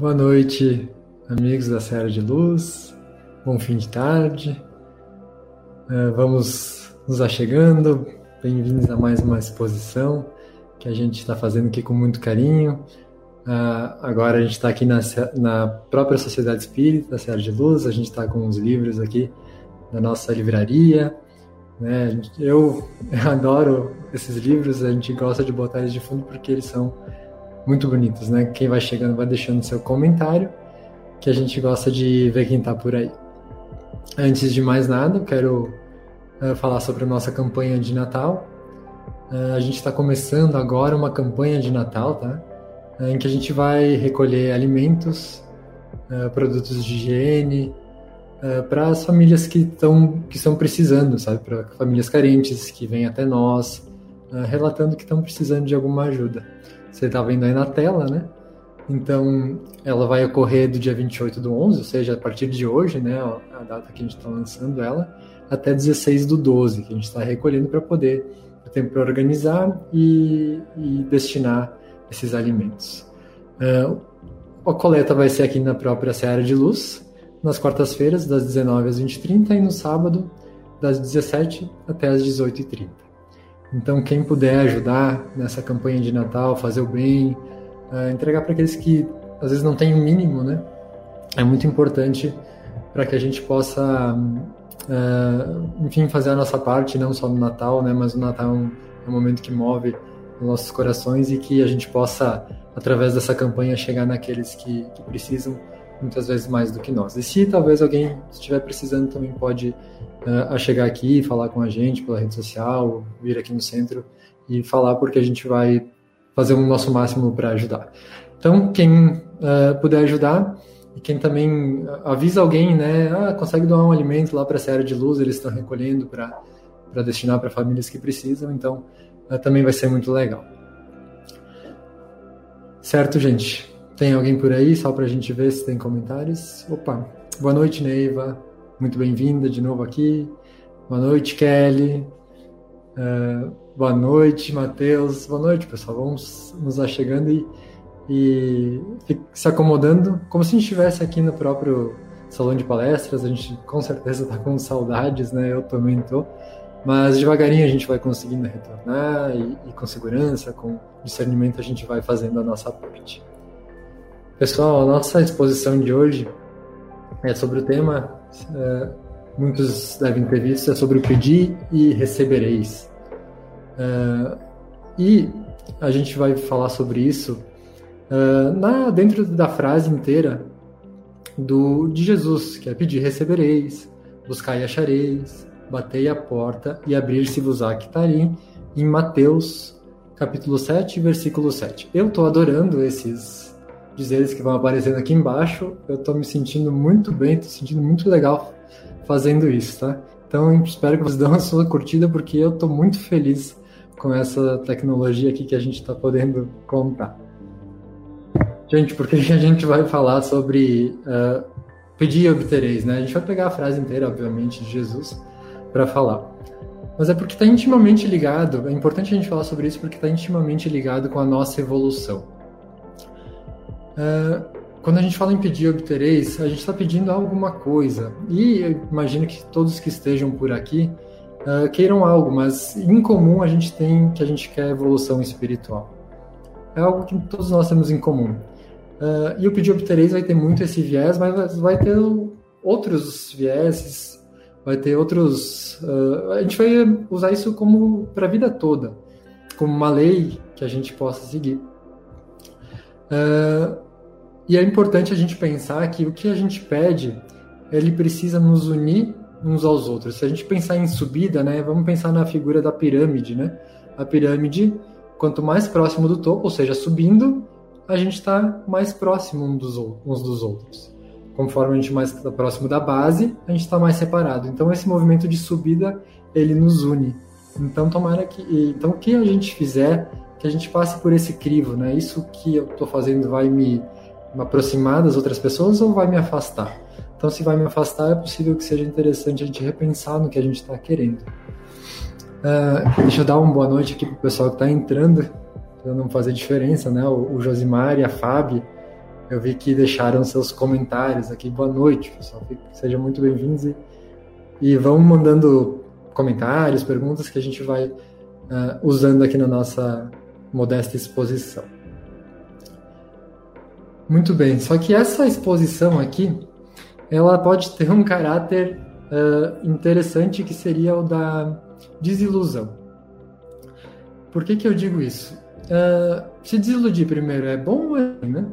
Boa noite, amigos da Serra de Luz. Bom fim de tarde. Uh, vamos nos achegando. Bem-vindos a mais uma exposição que a gente está fazendo aqui com muito carinho. Uh, agora a gente está aqui na, na, própria Sociedade Espírita da Serra de Luz. A gente está com uns livros aqui da nossa livraria. Né? Eu adoro esses livros. A gente gosta de botar eles de fundo porque eles são muito bonitos, né? Quem vai chegando vai deixando seu comentário, que a gente gosta de ver quem tá por aí. Antes de mais nada, quero uh, falar sobre a nossa campanha de Natal. Uh, a gente está começando agora uma campanha de Natal, tá? Uh, em que a gente vai recolher alimentos, produtos de higiene, para as famílias que estão que estão precisando, sabe? Para famílias carentes que vêm até nós, relatando que estão precisando de alguma ajuda. Você está vendo aí na tela, né? Então, ela vai ocorrer do dia 28 do 11, ou seja, a partir de hoje, né, a data que a gente está lançando ela, até 16 do 12, que a gente está recolhendo para poder ter tempo para organizar e, e, destinar esses alimentos. Uh, a coleta vai ser aqui na própria Seara de Luz, nas quartas-feiras, das 19 às 20h30 e no sábado, das 17 até às 18h30. Então, quem puder ajudar nessa campanha de Natal, fazer o bem, uh, entregar para aqueles que às vezes não têm o mínimo, né? É muito importante para que a gente possa, uh, enfim, fazer a nossa parte, não só no Natal, né? Mas o Natal é um, é um momento que move os nossos corações e que a gente possa, através dessa campanha, chegar naqueles que, que precisam muitas vezes mais do que nós. E se talvez alguém estiver precisando, também pode a chegar aqui, falar com a gente pela rede social, vir aqui no centro e falar, porque a gente vai fazer o nosso máximo para ajudar. Então, quem uh, puder ajudar, e quem também avisa alguém, né, ah, consegue doar um alimento lá para essa área de luz, eles estão recolhendo para destinar para famílias que precisam, então uh, também vai ser muito legal. Certo, gente? Tem alguém por aí, só para a gente ver se tem comentários? Opa, boa noite, Neiva. Muito bem-vinda de novo aqui. Boa noite, Kelly. Uh, boa noite, Matheus. Boa noite, pessoal. Vamos nos achegando e, e se acomodando, como se a gente estivesse aqui no próprio salão de palestras. A gente com certeza está com saudades, né? Eu também estou. Mas devagarinho a gente vai conseguindo retornar e, e com segurança, com discernimento, a gente vai fazendo a nossa parte. Pessoal, a nossa exposição de hoje é sobre o tema, é, muitos devem ter visto, é sobre o pedir e recebereis. É, e a gente vai falar sobre isso é, na, dentro da frase inteira do, de Jesus, que é pedir recebereis, buscar e achareis, batei a porta e abrir-se-vos-á que em Mateus capítulo 7, versículo 7. Eu estou adorando esses dizeres que vão aparecendo aqui embaixo. Eu estou me sentindo muito bem, estou sentindo muito legal fazendo isso, tá? Então espero que vocês dêem a sua curtida porque eu estou muito feliz com essa tecnologia aqui que a gente está podendo contar. Gente, porque a gente vai falar sobre uh, pedir e obtereis, né? A gente vai pegar a frase inteira, obviamente, de Jesus para falar. Mas é porque está intimamente ligado, é importante a gente falar sobre isso porque está intimamente ligado com a nossa evolução. Uh, quando a gente fala em pedir obtereis, a gente está pedindo alguma coisa. E eu imagino que todos que estejam por aqui uh, queiram algo, mas em comum a gente tem que a gente quer evolução espiritual. é algo que todos nós temos em comum. Uh, e o pedir obtereis vai ter muito esse viés, mas vai ter outros vieses, vai ter outros. Uh, a gente vai usar isso como para a vida toda, como uma lei que a gente possa seguir. Uh, e é importante a gente pensar que o que a gente pede, ele precisa nos unir uns aos outros. Se a gente pensar em subida, né, vamos pensar na figura da pirâmide, né? A pirâmide, quanto mais próximo do topo, ou seja, subindo, a gente está mais próximo uns dos, uns dos outros. Conforme a gente mais está próximo da base, a gente está mais separado. Então esse movimento de subida ele nos une. Então tomara que, então o que a gente fizer, que a gente passe por esse crivo, né? Isso que eu estou fazendo vai me, me aproximar das outras pessoas ou vai me afastar? Então, se vai me afastar, é possível que seja interessante a gente repensar no que a gente está querendo. Uh, deixa eu dar uma boa noite aqui para o pessoal que está entrando para não fazer diferença, né? O, o Josimar e a Fábio, eu vi que deixaram seus comentários aqui. Boa noite, pessoal. Sejam muito bem-vindos e, e vão mandando comentários, perguntas que a gente vai uh, usando aqui na nossa modesta exposição. Muito bem, só que essa exposição aqui, ela pode ter um caráter uh, interessante que seria o da desilusão. Por que, que eu digo isso? Uh, se desiludir primeiro é bom ou é ruim, né?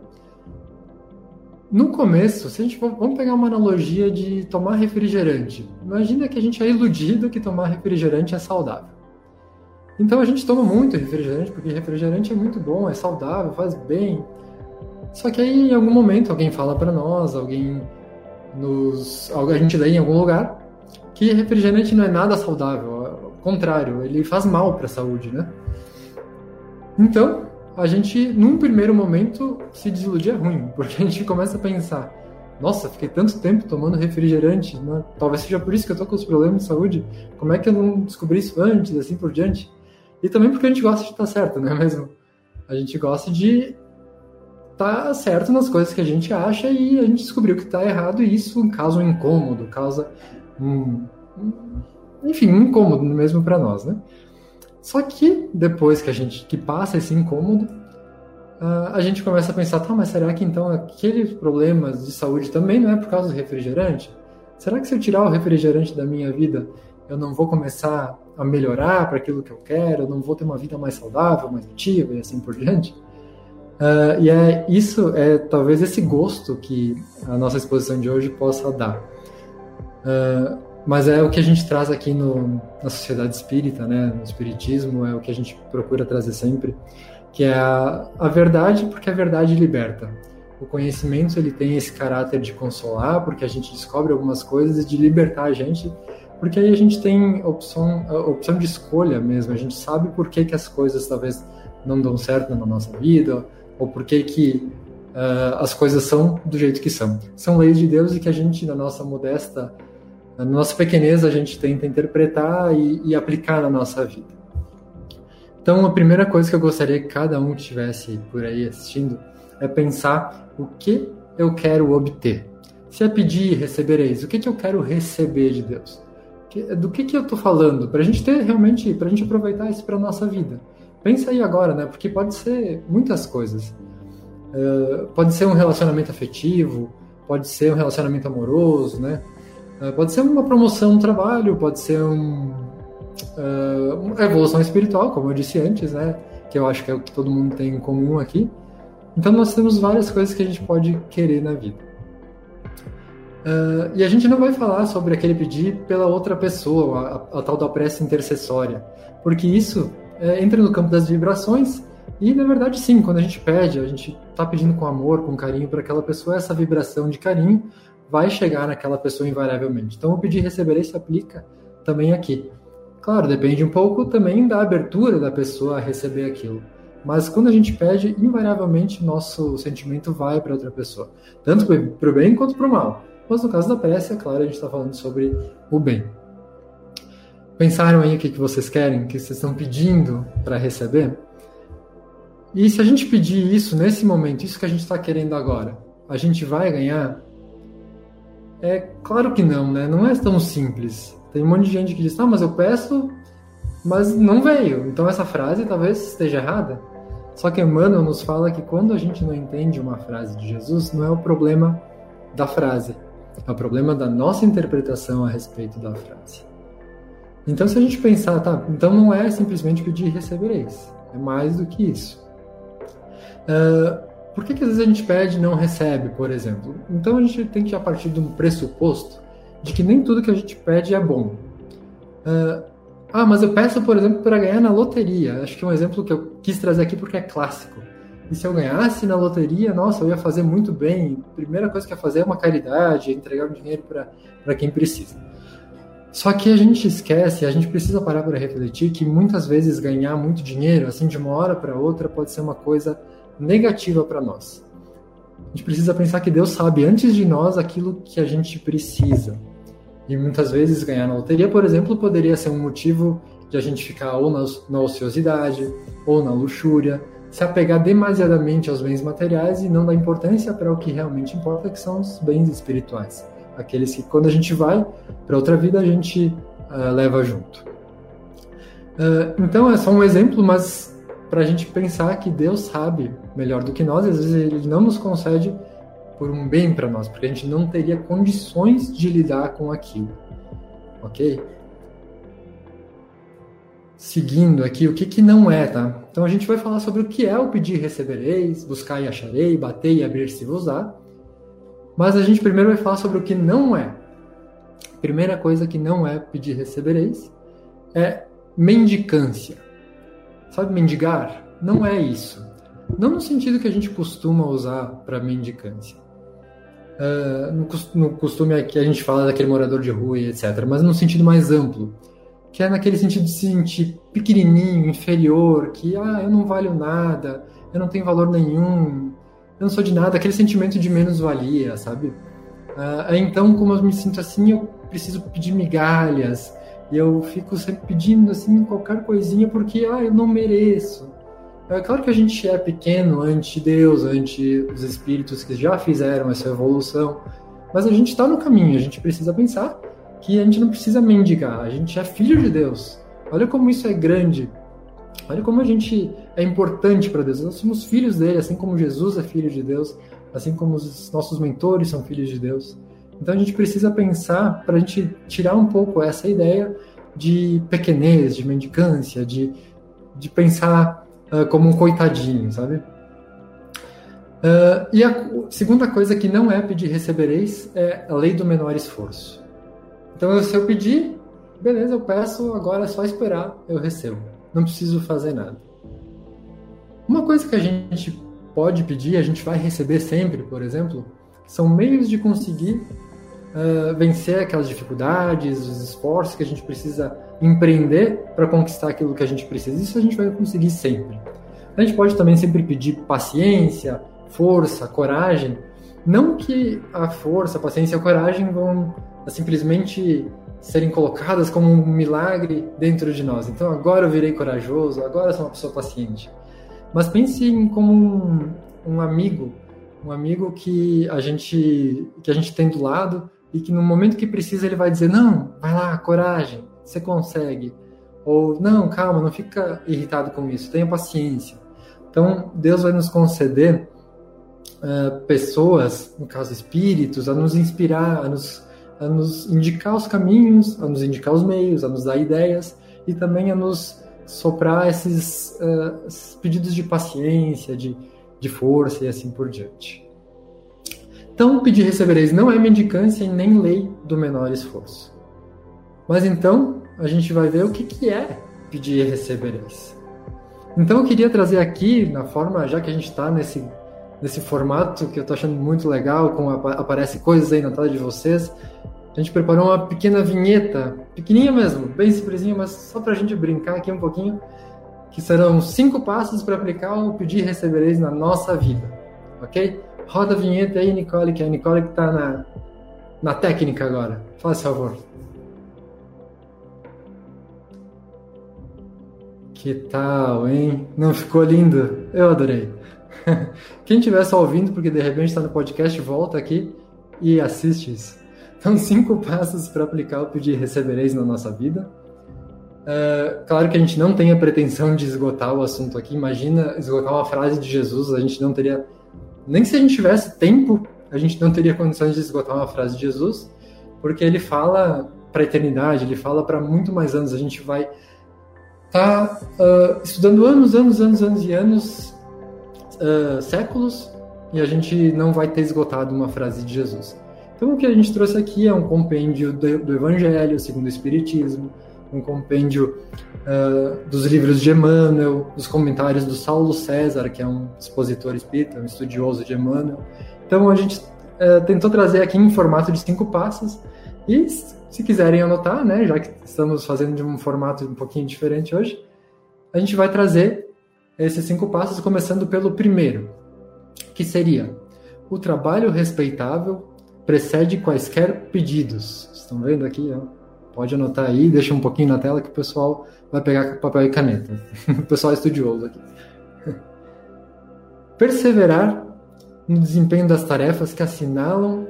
No começo, se a gente vamos pegar uma analogia de tomar refrigerante. Imagina que a gente é iludido que tomar refrigerante é saudável. Então a gente toma muito refrigerante porque refrigerante é muito bom, é saudável, faz bem. Só que aí em algum momento alguém fala para nós, alguém nos, a gente lê em algum lugar que refrigerante não é nada saudável, ao contrário, ele faz mal para a saúde, né? Então, a gente, num primeiro momento, se desiludir é ruim, porque a gente começa a pensar: nossa, fiquei tanto tempo tomando refrigerante, né? talvez seja por isso que eu tô com os problemas de saúde, como é que eu não descobri isso antes, assim por diante? E também porque a gente gosta de estar certo, não é mesmo? A gente gosta de estar certo nas coisas que a gente acha e a gente descobriu que está errado e isso causa um incômodo, causa um, enfim, um incômodo mesmo para nós, né? Só que depois que a gente que passa esse incômodo, a gente começa a pensar, tá, mas será que então aqueles problemas de saúde também não é por causa do refrigerante? Será que se eu tirar o refrigerante da minha vida, eu não vou começar a melhorar para aquilo que eu quero, eu não vou ter uma vida mais saudável, mais ativa e assim por diante? Uh, e é isso, é talvez esse gosto que a nossa exposição de hoje possa dar. Uh, mas é o que a gente traz aqui no, na sociedade espírita, né? No espiritismo é o que a gente procura trazer sempre, que é a, a verdade, porque a verdade liberta. O conhecimento ele tem esse caráter de consolar, porque a gente descobre algumas coisas e de libertar a gente, porque aí a gente tem opção, opção de escolha mesmo. A gente sabe por que, que as coisas talvez não dão certo na nossa vida, ou por que, que uh, as coisas são do jeito que são. São leis de Deus e que a gente, na nossa modesta na nossa pequenez a gente tenta interpretar e, e, aplicar na nossa vida. Então, a primeira coisa que eu gostaria que cada um que estivesse por aí assistindo é pensar o que eu quero obter. Se é pedir, recebereis. O que, que eu quero receber de Deus? Do que, que eu estou falando? Para a gente ter realmente, para a gente aproveitar isso para nossa vida. Pensa aí agora, né? Porque pode ser muitas coisas. Uh, pode ser um relacionamento afetivo, pode ser um relacionamento amoroso, né? Uh, pode ser uma promoção no trabalho, pode ser um, uh, uma evolução espiritual, como eu disse antes, né? Que eu acho que é o que todo mundo tem em comum aqui. Então nós temos várias coisas que a gente pode querer na vida. Uh, e a gente não vai falar sobre aquele pedir pela outra pessoa, a, a tal da prece intercessória, porque isso é, entra no campo das vibrações e na verdade sim, quando a gente pede, a gente está pedindo com amor, com carinho para aquela pessoa, essa vibração de carinho vai chegar naquela pessoa invariavelmente. Então, o pedir receberei se aplica também aqui. Claro, depende um pouco também da abertura da pessoa a receber aquilo. Mas quando a gente pede, invariavelmente nosso sentimento vai para outra pessoa, tanto para o bem quanto para o mal. Mas no caso da prece, é claro, a gente está falando sobre o bem. Pensaram aí o que, que vocês querem, o que vocês estão pedindo para receber? E se a gente pedir isso nesse momento, isso que a gente está querendo agora, a gente vai ganhar? É claro que não, né? Não é tão simples. Tem um monte de gente que diz, ah, mas eu peço, mas não veio. Então essa frase talvez esteja errada. Só que Emmanuel nos fala que quando a gente não entende uma frase de Jesus, não é o problema da frase, é o problema da nossa interpretação a respeito da frase. Então, se a gente pensar, tá, então não é simplesmente pedir e recebereis, é mais do que isso. Uh, por que, que às vezes a gente pede e não recebe, por exemplo? Então a gente tem que a partir de um pressuposto de que nem tudo que a gente pede é bom. Uh, ah, mas eu peço, por exemplo, para ganhar na loteria. Acho que é um exemplo que eu quis trazer aqui porque é clássico. E se eu ganhasse na loteria, nossa, eu ia fazer muito bem. A primeira coisa que ia fazer é uma caridade, entregar o dinheiro para quem precisa. Só que a gente esquece, a gente precisa parar para refletir que muitas vezes ganhar muito dinheiro, assim de uma hora para outra, pode ser uma coisa negativa para nós. A gente precisa pensar que Deus sabe antes de nós aquilo que a gente precisa. E muitas vezes ganhar na loteria, por exemplo, poderia ser um motivo de a gente ficar ou na, na ociosidade ou na luxúria, se apegar demasiadamente aos bens materiais e não dar importância para o que realmente importa, que são os bens espirituais. Aqueles que, quando a gente vai para outra vida, a gente uh, leva junto. Uh, então, é só um exemplo, mas para a gente pensar que Deus sabe melhor do que nós, às vezes Ele não nos concede por um bem para nós, porque a gente não teria condições de lidar com aquilo. Ok? Seguindo aqui, o que, que não é, tá? Então a gente vai falar sobre o que é o pedir e recebereis, buscar e acharei, bater e abrir-se vos dá. Mas a gente primeiro vai falar sobre o que não é. Primeira coisa que não é pedir recebereis é mendicância. Sabe mendigar? Não é isso. Não no sentido que a gente costuma usar para mendicância. Uh, no, costume que a gente fala daquele morador de rua e etc., mas no sentido mais amplo, que é naquele sentido de se sentir pequenininho, inferior, que ah, eu não valho nada, eu não tenho valor nenhum, eu não sou de nada, aquele sentimento de menos-valia, sabe? Uh, então, como eu me sinto assim, eu preciso pedir migalhas, e eu fico sempre pedindo assim qualquer coisinha porque ah, eu não mereço. É claro que a gente é pequeno ante Deus, ante os espíritos que já fizeram essa evolução, mas a gente está no caminho, a gente precisa pensar que a gente não precisa mendigar, a gente é filho de Deus. Olha como isso é grande, olha como a gente é importante para Deus. Nós somos filhos dele, assim como Jesus é filho de Deus, assim como os nossos mentores são filhos de Deus. Então a gente precisa pensar para a gente tirar um pouco essa ideia de pequenez, de mendicância, de, de pensar uh, como um coitadinho, sabe? Uh, e a segunda coisa que não é pedir recebereis é a lei do menor esforço. Então, se eu pedir, beleza, eu peço, agora é só esperar, eu recebo. Não preciso fazer nada. Uma coisa que a gente pode pedir, a gente vai receber sempre, por exemplo, são meios de conseguir uh, vencer aquelas dificuldades, os esforços que a gente precisa empreender para conquistar aquilo que a gente precisa. Isso a gente vai conseguir sempre. A gente pode também sempre pedir paciência, força, coragem. Não que a força, a paciência e a coragem vão simplesmente serem colocadas como um milagre dentro de nós. Então agora eu virei corajoso, agora eu sou uma pessoa paciente. Mas pense em como um, um amigo, um amigo que a gente que a gente tem do lado e que no momento que precisa ele vai dizer não, vai lá, coragem, você consegue. Ou, não, calma, não fica irritado com isso, tenha paciência. Então, Deus vai nos conceder uh, pessoas, no caso espíritos, a nos inspirar, a nos, a nos indicar os caminhos, a nos indicar os meios, a nos dar ideias e também a nos soprar esses, uh, esses pedidos de paciência, de, de força e assim por diante. Então, pedir recebereis não é mendicância e nem lei do menor esforço. Mas então, a gente vai ver o que, que é pedir e recebereis. Então, eu queria trazer aqui, na forma, já que a gente está nesse, nesse formato que eu estou achando muito legal, com aparece coisas aí na tela de vocês, a gente preparou uma pequena vinheta, pequenininha mesmo, bem simplesinha, mas só para a gente brincar aqui um pouquinho, que serão cinco passos para aplicar o pedir e recebereis na nossa vida, ok? Roda a vinheta aí, Nicole, que é a Nicole que está na, na técnica agora. Faz favor. Que tal, hein? Não ficou lindo? Eu adorei. Quem estiver só ouvindo, porque de repente está no podcast, volta aqui e assiste isso. Então, cinco passos para aplicar o pedir recebereis na nossa vida. Uh, claro que a gente não tem a pretensão de esgotar o assunto aqui. Imagina esgotar uma frase de Jesus, a gente não teria. Nem se a gente tivesse tempo, a gente não teria condições de esgotar uma frase de Jesus, porque ele fala para a eternidade, ele fala para muito mais anos. A gente vai estar tá, uh, estudando anos, anos, anos, anos e anos, uh, séculos, e a gente não vai ter esgotado uma frase de Jesus. Então, o que a gente trouxe aqui é um compêndio do, do Evangelho segundo o Espiritismo um compêndio uh, dos livros de Emmanuel, dos comentários do Saulo César, que é um expositor espírita, um estudioso de Emmanuel. Então a gente uh, tentou trazer aqui em formato de cinco passos e se quiserem anotar, né, já que estamos fazendo de um formato um pouquinho diferente hoje, a gente vai trazer esses cinco passos começando pelo primeiro, que seria o trabalho respeitável precede quaisquer pedidos. Estão vendo aqui? Ó? Pode anotar aí, deixa um pouquinho na tela que o pessoal vai pegar papel e caneta. o pessoal é estudioso aqui. Perseverar no desempenho das tarefas que assinalam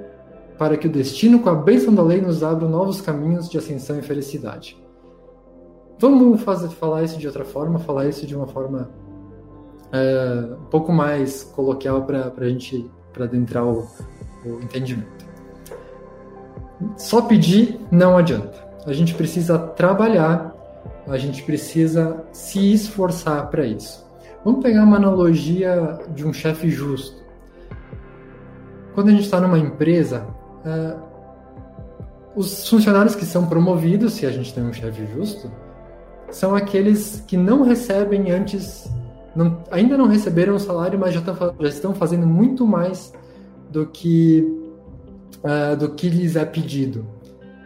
para que o destino, com a bênção da lei, nos abra novos caminhos de ascensão e felicidade. Vamos fazer, falar isso de outra forma, falar isso de uma forma é, um pouco mais coloquial para a gente para adentrar o, o entendimento. Só pedir não adianta a gente precisa trabalhar, a gente precisa se esforçar para isso. Vamos pegar uma analogia de um chefe justo. Quando a gente está numa empresa, uh, os funcionários que são promovidos, se a gente tem um chefe justo, são aqueles que não recebem antes, não, ainda não receberam o salário, mas já, tá, já estão fazendo muito mais do que, uh, do que lhes é pedido.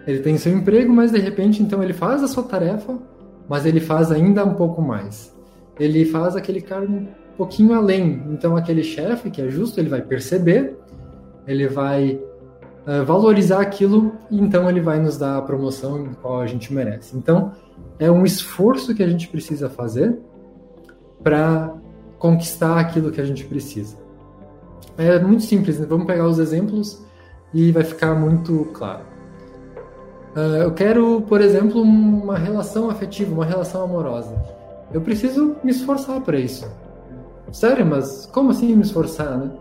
Ele tem seu emprego, mas de repente então ele faz a sua tarefa, mas ele faz ainda um pouco mais. Ele faz aquele cargo um pouquinho além. Então aquele chefe que é justo, ele vai perceber, ele vai uh, valorizar aquilo e então ele vai nos dar a promoção qual a gente merece. Então é um esforço que a gente precisa fazer para conquistar aquilo que a gente precisa. É muito simples, né? vamos pegar os exemplos e vai ficar muito claro. Uh, eu quero, por exemplo, uma relação afetiva, uma relação amorosa. Eu preciso me esforçar para isso. Sério, mas como assim me esforçar, né?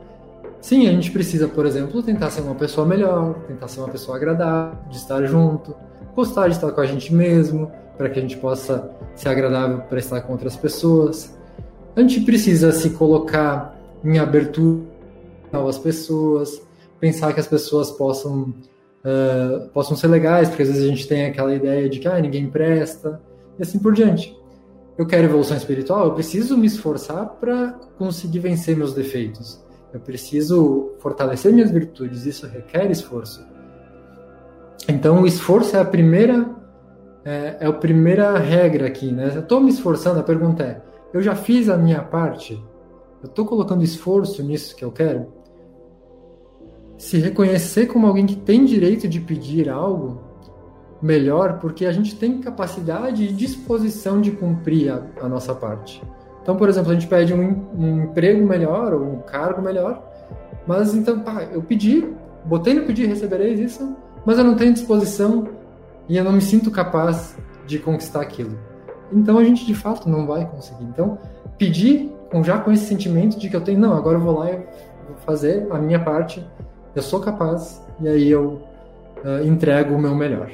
Sim, a gente precisa, por exemplo, tentar ser uma pessoa melhor, tentar ser uma pessoa agradável, de estar junto, gostar de estar com a gente mesmo, para que a gente possa ser agradável para estar com outras pessoas. A gente precisa se colocar em abertura a novas pessoas, pensar que as pessoas possam uh, possam ser legais, porque às vezes a gente tem aquela ideia de que ah, ninguém presta, e assim por diante. Eu quero evolução espiritual, eu preciso me esforçar para conseguir vencer meus defeitos. Eu preciso fortalecer minhas virtudes, isso requer esforço. Então, o esforço é a primeira é, é a primeira regra aqui, né? Eu estou me esforçando, a pergunta é: eu já fiz a minha parte? Eu estou colocando esforço nisso que eu quero? se reconhecer como alguém que tem direito de pedir algo melhor, porque a gente tem capacidade e disposição de cumprir a, a nossa parte. Então, por exemplo, a gente pede um, um, emprego melhor ou um cargo melhor, mas então, pá, eu pedi, botei no pedir, recebereis isso, mas eu não tenho disposição e eu não me sinto capaz de conquistar aquilo. Então a gente de fato não vai conseguir. Então, pedir já com esse sentimento de que eu tenho, não, agora eu vou lá e vou fazer a minha parte eu sou capaz e aí eu uh, entrego o meu melhor.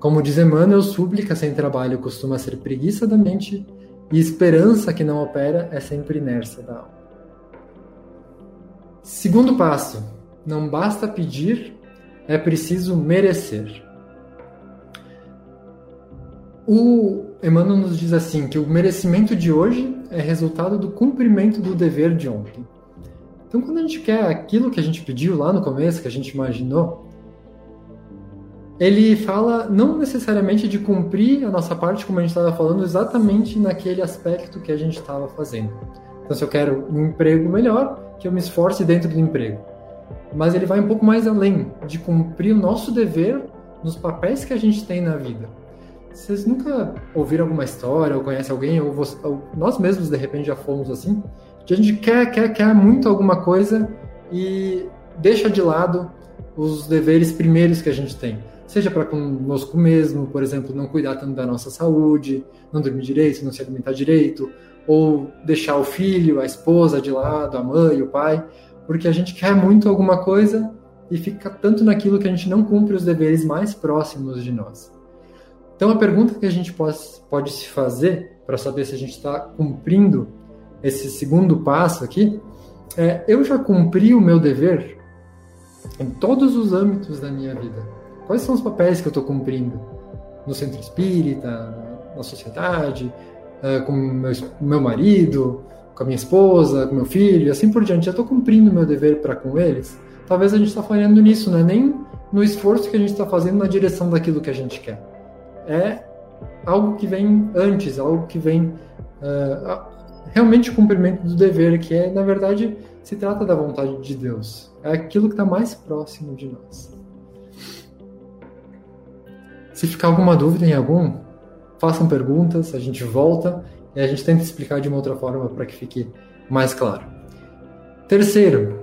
Como diz Emmanuel, súplica sem trabalho costuma ser preguiça da mente e esperança que não opera é sempre inércia da alma. Segundo passo, não basta pedir, é preciso merecer. O Emmanuel nos diz assim que o merecimento de hoje é resultado do cumprimento do dever de ontem. Então, quando a gente quer aquilo que a gente pediu lá no começo, que a gente imaginou, ele fala não necessariamente de cumprir a nossa parte, como a gente estava falando, exatamente naquele aspecto que a gente estava fazendo. Então, se eu quero um emprego melhor, que eu me esforce dentro do emprego. Mas ele vai um pouco mais além de cumprir o nosso dever nos papéis que a gente tem na vida. Vocês nunca ouviram alguma história ou conhecem alguém, ou, você, ou nós mesmos de repente já fomos assim, que a gente quer, quer, quer muito alguma coisa e deixa de lado os deveres primeiros que a gente tem. seja para conosco mesmo, por exemplo, não cuidar tanto da nossa saúde, não dormir direito, não se alimentar direito, ou deixar o filho, a esposa de lado, a mãe, o pai, porque a gente quer muito alguma coisa e fica tanto naquilo que a gente não cumpre os deveres mais próximos de nós. Então, a pergunta que a gente pode, pode se fazer para saber se a gente está cumprindo esse segundo passo aqui é: eu já cumpri o meu dever em todos os âmbitos da minha vida? Quais são os papéis que eu estou cumprindo? No centro espírita, na sociedade, é, com meu, meu marido, com a minha esposa, com meu filho, e assim por diante. Já estou cumprindo o meu dever para com eles? talvez a gente está falhando nisso, não é nem no esforço que a gente está fazendo na direção daquilo que a gente quer. É algo que vem antes, algo que vem uh, realmente o cumprimento do dever, que é, na verdade, se trata da vontade de Deus. É aquilo que está mais próximo de nós. Se ficar alguma dúvida em algum, façam perguntas, a gente volta e a gente tenta explicar de uma outra forma para que fique mais claro. Terceiro,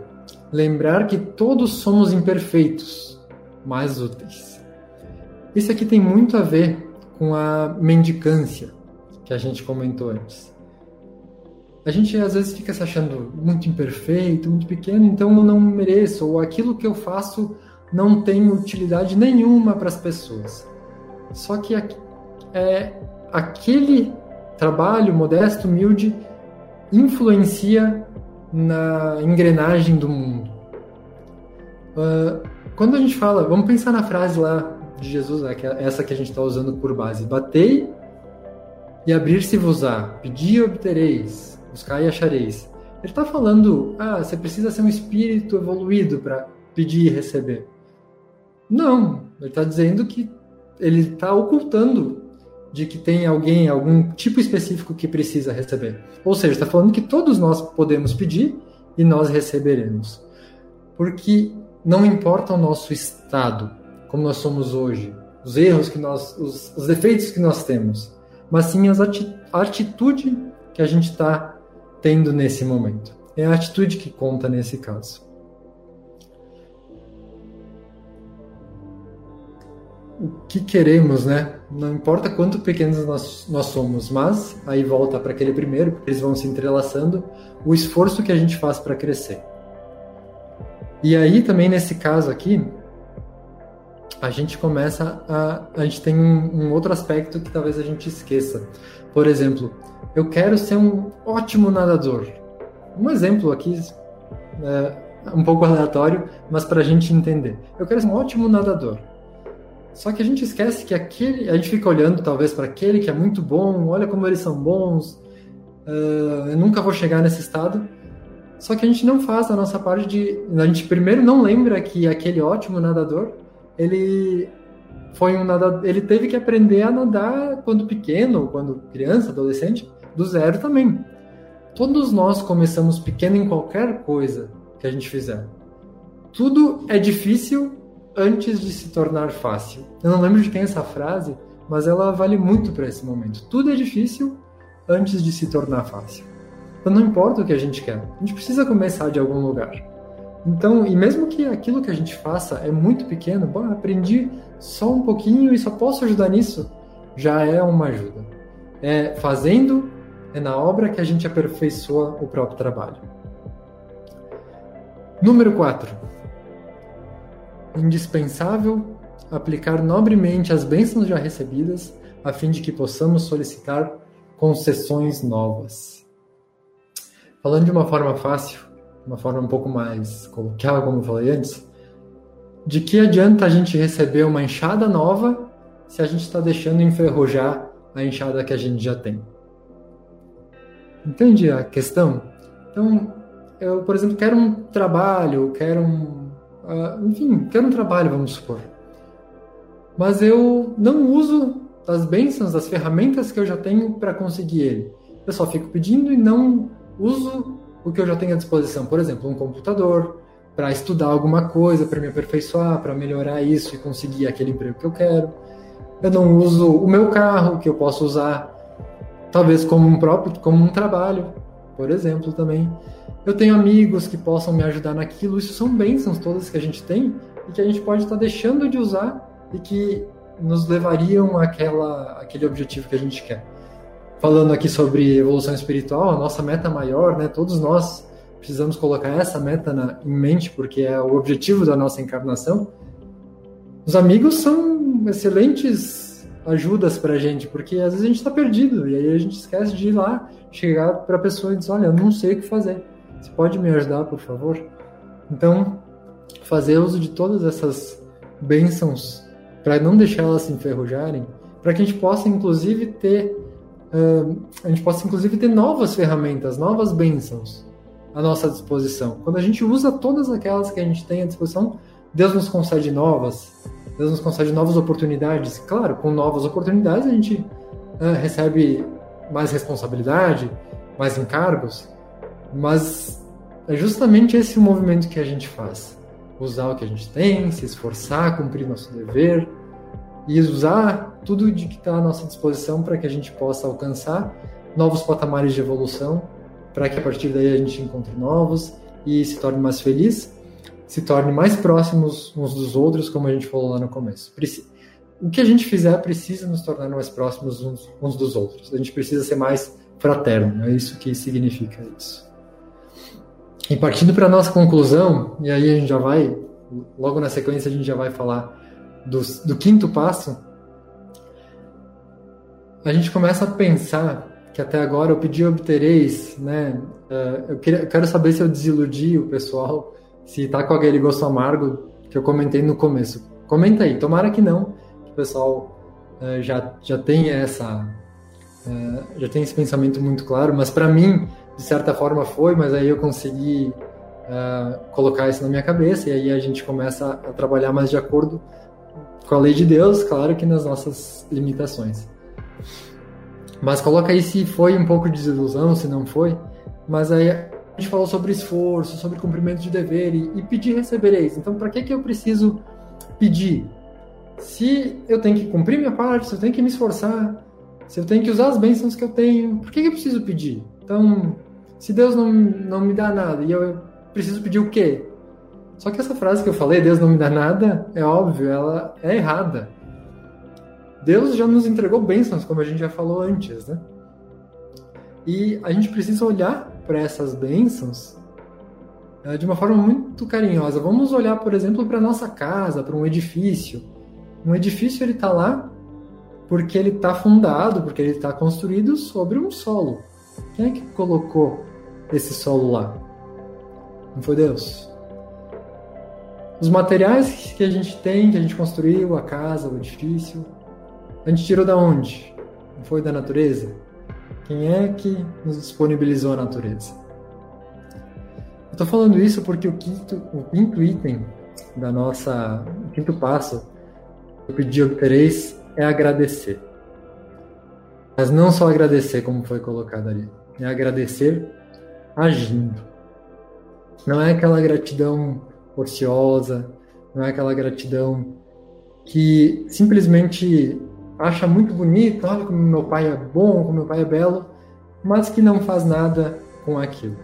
lembrar que todos somos imperfeitos, mas úteis. Isso aqui tem muito a ver com a mendicância que a gente comentou antes. A gente às vezes fica se achando muito imperfeito, muito pequeno, então eu não mereço, ou aquilo que eu faço não tem utilidade nenhuma para as pessoas. Só que é, aquele trabalho modesto, humilde, influencia na engrenagem do mundo. Uh, quando a gente fala, vamos pensar na frase lá de Jesus, né, é essa que a gente está usando por base: Batei e abrir-se-vos-á, pedi e obtereis, buscai e achareis. Ele está falando, ah, você precisa ser um espírito evoluído para pedir e receber. Não, ele está dizendo que ele está ocultando de que tem alguém, algum tipo específico que precisa receber. Ou seja, está falando que todos nós podemos pedir e nós receberemos. Porque não importa o nosso estado, como nós somos hoje, os erros que nós, os, os defeitos que nós temos, mas sim ati a atitude que a gente está tendo nesse momento. É a atitude que conta nesse caso. o que queremos, né? Não importa quanto pequenos nós, nós somos, mas aí volta para aquele primeiro, porque eles vão se entrelaçando, o esforço que a gente faz para crescer. E aí também nesse caso aqui, a gente começa a. A gente tem um, um outro aspecto que talvez a gente esqueça. Por exemplo, eu quero ser um ótimo nadador. Um exemplo aqui, é, um pouco aleatório, mas para a gente entender. Eu quero ser um ótimo nadador. Só que a gente esquece que aquele. A gente fica olhando talvez para aquele que é muito bom, olha como eles são bons, uh, eu nunca vou chegar nesse estado. Só que a gente não faz a nossa parte de. A gente primeiro não lembra que aquele ótimo nadador, ele foi um nadador. Ele teve que aprender a nadar quando pequeno, quando criança, adolescente, do zero também. Todos nós começamos pequeno em qualquer coisa que a gente fizer. Tudo é difícil antes de se tornar fácil. Eu não lembro de quem é essa frase, mas ela vale muito para esse momento. Tudo é difícil antes de se tornar fácil. Então não importa o que a gente quer, a gente precisa começar de algum lugar. Então, e mesmo que aquilo que a gente faça é muito pequeno, bom, aprendi só um pouquinho e só posso ajudar nisso, já é uma ajuda. É fazendo, é na obra que a gente aperfeiçoa o próprio trabalho. Número 4 indispensável aplicar nobremente as bênçãos já recebidas, a fim de que possamos solicitar concessões novas. Falando de uma forma fácil, uma forma um pouco mais coloquial, como eu falei antes, de que adianta a gente receber uma enxada nova se a gente está deixando enferrujar a enxada que a gente já tem? Entende a questão? Então, eu, por exemplo, quero um trabalho, quero um uh, enfim, quero um trabalho, vamos supor. Mas eu não uso as bênçãos, das ferramentas que eu já tenho para conseguir ele. Eu só fico pedindo e não uso o que eu já tenho à disposição. Por exemplo, um computador para estudar alguma coisa, para me aperfeiçoar, para melhorar isso e conseguir aquele emprego que eu quero. Eu não uso o meu carro, que eu posso usar talvez como um próprio, como um trabalho, por exemplo, também eu tenho amigos que possam me ajudar naquilo. Isso são bênçãos todas que a gente tem e que a gente pode estar deixando de usar e que nos levariam àquela, àquele objetivo que a gente quer. Falando aqui sobre evolução espiritual, a nossa meta maior, né? Todos nós precisamos colocar essa meta na, em mente, porque é o objetivo da nossa encarnação. Os amigos são excelentes ajudas para a gente, porque às vezes a gente está perdido e aí a gente esquece de ir lá, chegar para a pessoa e dizer: Olha, eu não sei o que fazer, você pode me ajudar, por favor? Então, fazer uso de todas essas bênçãos para não deixar elas se enferrujarem, para que a gente possa inclusive ter a gente possa inclusive ter novas ferramentas, novas bênçãos à nossa disposição. Quando a gente usa todas aquelas que a gente tem à disposição, Deus nos concede novas, Deus nos concede novas oportunidades. Claro, com novas oportunidades a gente uh, recebe mais responsabilidade, mais encargos, mas é justamente esse o movimento que a gente faz usar o que a gente tem, se esforçar, cumprir nosso dever e usar tudo de que está à nossa disposição para que a gente possa alcançar novos patamares de evolução, para que a partir daí a gente encontre novos e se torne mais feliz, se torne mais próximos uns dos outros, como a gente falou lá no começo. O que a gente fizer precisa nos tornar mais próximos uns, uns dos outros. A gente precisa ser mais fraterno, é isso que significa isso. E partindo para a nossa conclusão, e aí a gente já vai, logo na sequência, a gente já vai falar do, do quinto passo. A gente começa a pensar que até agora eu pedi obtereis, né? Uh, eu, queria, eu quero saber se eu desiludi o pessoal, se tá com aquele gosto amargo que eu comentei no começo. Comenta aí, tomara que não, que o pessoal uh, já, já tenha essa. Uh, já tem esse pensamento muito claro, mas para mim de certa forma foi, mas aí eu consegui uh, colocar isso na minha cabeça e aí a gente começa a trabalhar mais de acordo com a lei de Deus, claro que nas nossas limitações. Mas coloca aí se foi um pouco de desilusão, se não foi. Mas aí a gente falou sobre esforço, sobre cumprimento de dever e, e pedir recebereis. Então, para que que eu preciso pedir? Se eu tenho que cumprir minha parte, se eu tenho que me esforçar, se eu tenho que usar as bênçãos que eu tenho, por que, que eu preciso pedir? Então, se Deus não, não me dá nada e eu preciso pedir o quê? Só que essa frase que eu falei, Deus não me dá nada, é óbvio, ela é errada. Deus já nos entregou bênçãos, como a gente já falou antes, né? E a gente precisa olhar para essas bênçãos eh, de uma forma muito carinhosa. Vamos olhar, por exemplo, para nossa casa, para um edifício. Um edifício ele está lá porque ele está fundado, porque ele está construído sobre um solo. Quem é que colocou esse solo lá? Não foi Deus. Os materiais que a gente tem, que a gente construiu, a casa, o edifício, a gente tirou da onde? Não foi da natureza? Quem é que nos disponibilizou a natureza? Eu estou falando isso porque o quinto, o quinto item da nossa, o quinto passo, eu pedi obtereis, é agradecer. Mas não só agradecer, como foi colocado ali. É agradecer agindo. Não é aquela gratidão ociosa, não é aquela gratidão que simplesmente acha muito bonito, olha como meu pai é bom, como meu pai é belo, mas que não faz nada com aquilo.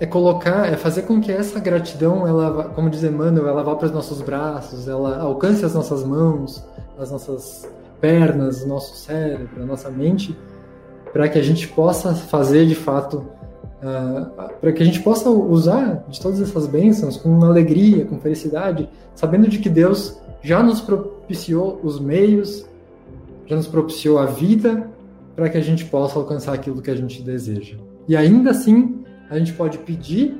É colocar, é fazer com que essa gratidão, ela, como diz Emmanuel, ela vá para os nossos braços, ela alcance as nossas mãos, as nossas pernas, o nosso cérebro, a nossa mente, para que a gente possa fazer de fato, uh, para que a gente possa usar de todas essas bênçãos com alegria, com felicidade, sabendo de que Deus já nos propiciou os meios, já nos propiciou a vida para que a gente possa alcançar aquilo que a gente deseja. E ainda assim, a gente pode pedir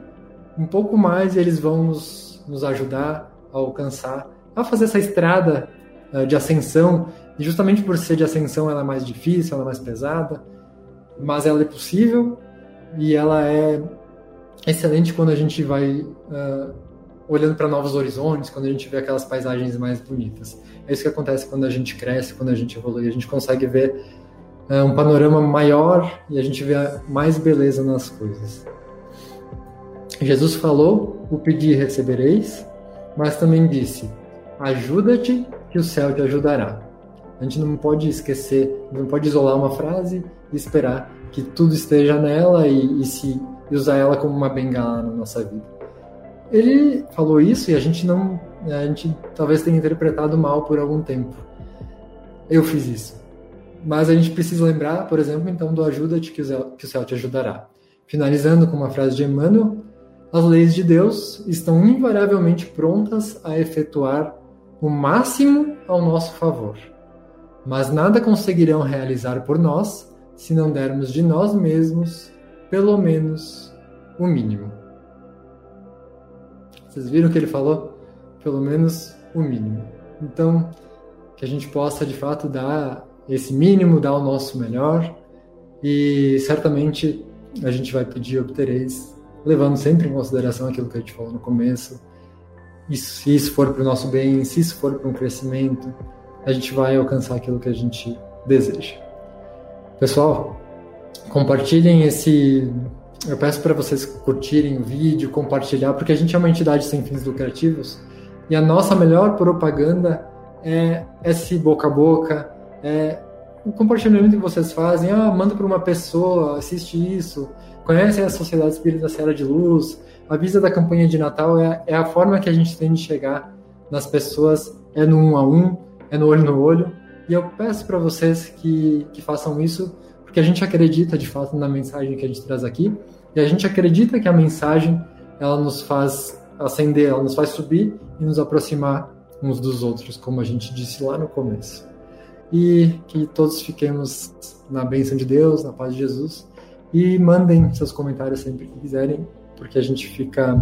um pouco mais e eles vão nos, nos ajudar a alcançar, a fazer essa estrada uh, de ascensão e justamente por ser de ascensão, ela é mais difícil, ela é mais pesada, mas ela é possível e ela é excelente quando a gente vai uh, olhando para novos horizontes, quando a gente vê aquelas paisagens mais bonitas. É isso que acontece quando a gente cresce, quando a gente evolui, a gente consegue ver uh, um panorama maior e a gente vê mais beleza nas coisas. Jesus falou: O pedir recebereis, mas também disse: Ajuda-te, que o céu te ajudará. A gente não pode esquecer, não pode isolar uma frase e esperar que tudo esteja nela e, e se usar ela como uma bengala na nossa vida. Ele falou isso e a gente não a gente talvez tenha interpretado mal por algum tempo. Eu fiz isso. Mas a gente precisa lembrar, por exemplo, então, do ajuda-te que o céu te ajudará. Finalizando com uma frase de Emmanuel, as leis de Deus estão invariavelmente prontas a efetuar o máximo ao nosso favor, mas nada conseguirão realizar por nós se não dermos de nós mesmos pelo menos o mínimo. Vocês viram o que ele falou? Pelo menos o mínimo. Então, que a gente possa de fato dar esse mínimo, dar o nosso melhor e certamente a gente vai pedir obtereis, levando sempre em consideração aquilo que a gente falou no começo. Isso, se isso for para o nosso bem, se isso for para um crescimento, a gente vai alcançar aquilo que a gente deseja. Pessoal, compartilhem esse. Eu peço para vocês curtirem o vídeo, compartilhar, porque a gente é uma entidade sem fins lucrativos e a nossa melhor propaganda é esse boca a boca, é o compartilhamento que vocês fazem. Ah, manda para uma pessoa, assiste isso, conhece a Sociedade Espírita Serra de Luz, avisa da campanha de Natal. É, é a forma que a gente tem de chegar nas pessoas, é no um a um, é no olho no olho. E eu peço para vocês que, que façam isso porque a gente acredita de fato na mensagem que a gente traz aqui e a gente acredita que a mensagem ela nos faz ascender, ela nos faz subir e nos aproximar uns dos outros, como a gente disse lá no começo. E que todos fiquemos na bênção de Deus, na paz de Jesus e mandem seus comentários sempre que quiserem, porque a gente fica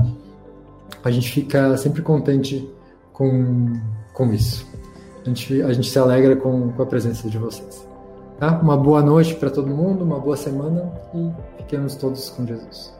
a gente fica sempre contente com, com isso. A gente, a gente se alegra com, com a presença de vocês. Tá? Uma boa noite para todo mundo, uma boa semana e fiquemos todos com Jesus.